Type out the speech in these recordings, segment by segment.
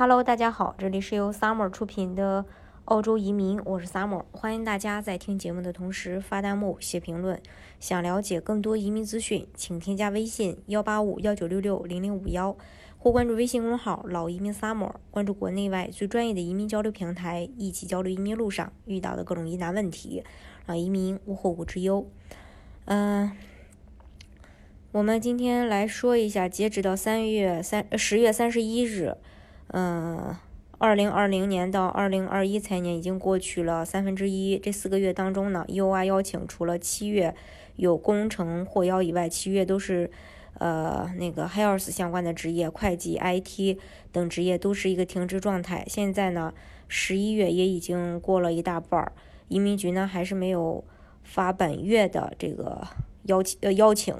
Hello，大家好，这里是由 Summer 出品的澳洲移民，我是 Summer，欢迎大家在听节目的同时发弹幕、写评论。想了解更多移民资讯，请添加微信幺八五幺九六六零零五幺，或关注微信公众号“老移民 Summer”，关注国内外最专业的移民交流平台，一起交流移民路上遇到的各种疑难问题，让移民无后顾之忧。嗯，我们今天来说一下，截止到三月三十月三十一日。嗯，二零二零年到二零二一财年已经过去了三分之一。这四个月当中呢，EOR 邀请除了七月有工程获邀以外，其余都是呃那个 Health 相关的职业，会计、IT 等职业都是一个停职状态。现在呢，十一月也已经过了一大半儿，移民局呢还是没有发本月的这个邀请呃邀请。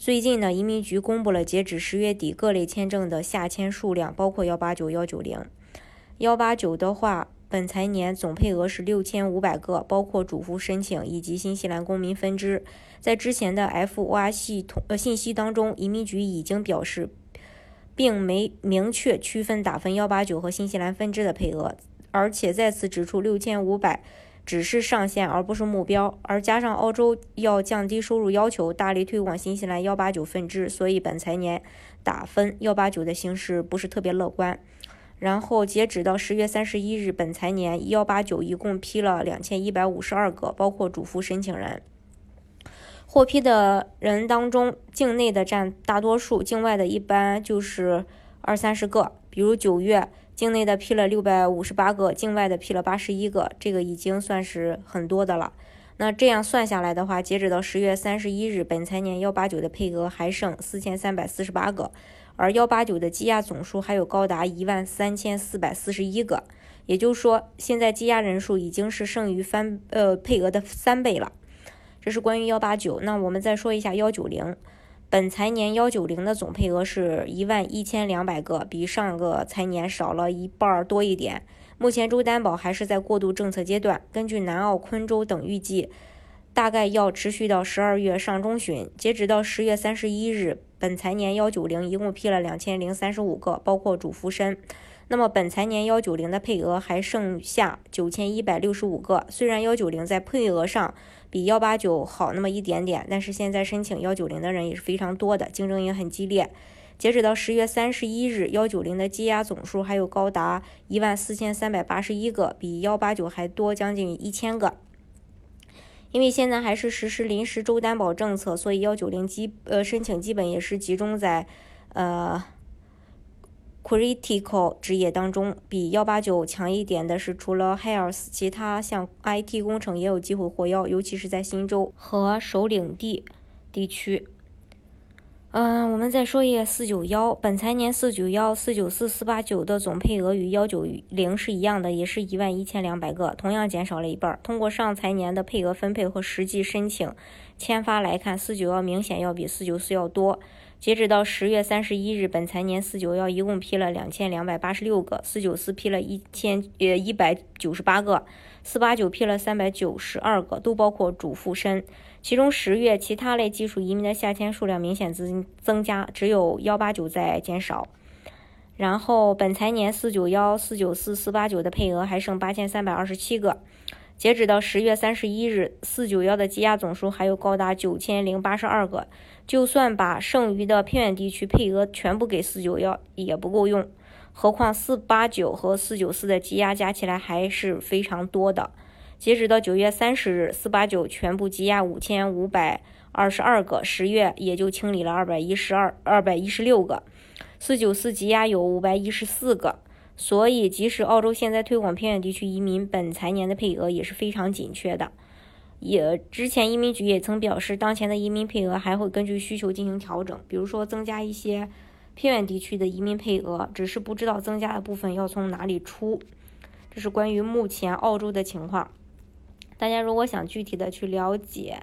最近呢，移民局公布了截止十月底各类签证的下签数量，包括幺八九、幺九零。幺八九的话，本财年总配额是六千五百个，包括主服申请以及新西兰公民分支。在之前的 FOR 系统呃信息当中，移民局已经表示，并没明确区分打分幺八九和新西兰分支的配额，而且再次指出六千五百。只是上限，而不是目标。而加上澳洲要降低收入要求，大力推广新西兰幺八九分支，所以本财年打分幺八九的形势不是特别乐观。然后截止到十月三十一日，本财年幺八九一共批了两千一百五十二个，包括主服申请人。获批的人当中，境内的占大多数，境外的一般就是二三十个。比如九月。境内的批了六百五十八个，境外的批了八十一个，这个已经算是很多的了。那这样算下来的话，截止到十月三十一日，本财年幺八九的配额还剩四千三百四十八个，而幺八九的积压总数还有高达一万三千四百四十一个，也就是说，现在积压人数已经是剩余翻呃配额的三倍了。这是关于幺八九。那我们再说一下幺九零。本财年幺九零的总配额是一万一千两百个，比上个财年少了一半多一点。目前周担保还是在过渡政策阶段，根据南澳、昆州等预计，大概要持续到十二月上中旬。截止到十月三十一日，本财年幺九零一共批了两千零三十五个，包括主服申。那么本财年幺九零的配额还剩下九千一百六十五个。虽然幺九零在配额上比幺八九好那么一点点，但是现在申请幺九零的人也是非常多的，竞争也很激烈。截止到十月三十一日，幺九零的积压总数还有高达一万四千三百八十一个，比幺八九还多将近一千个。因为现在还是实施临时周担保政策，所以幺九零基呃申请基本也是集中在呃。Critical 职业当中，比幺八九强一点的是，除了 Health，其他像 IT 工程也有机会获邀，尤其是在新州和首领地地区。嗯，我们再说一下四九幺，本财年四九幺、四九四、四八九的总配额与幺九零是一样的，也是一万一千两百个，同样减少了一半。通过上财年的配额分配和实际申请签发来看，四九幺明显要比四九四要多。截止到十月三十一日，本财年四九幺一共批了两千两百八十六个，四九四批了一千呃一百九十八个，四八九批了三百九十二个，都包括主副申。其中十月其他类技术移民的下签数量明显增增加，只有幺八九在减少。然后本财年四九幺、四九四、四八九的配额还剩八千三百二十七个。截止到十月三十一日，四九幺的积压总数还有高达九千零八十二个。就算把剩余的偏远地区配额全部给四九幺也不够用，何况四八九和四九四的积压加起来还是非常多的。截止到九月三十日，四八九全部积压五千五百二十二个，十月也就清理了二百一十二二百一十六个，四九四积压有五百一十四个。所以，即使澳洲现在推广偏远地区移民，本财年的配额也是非常紧缺的。也之前移民局也曾表示，当前的移民配额还会根据需求进行调整，比如说增加一些偏远地区的移民配额，只是不知道增加的部分要从哪里出。这是关于目前澳洲的情况。大家如果想具体的去了解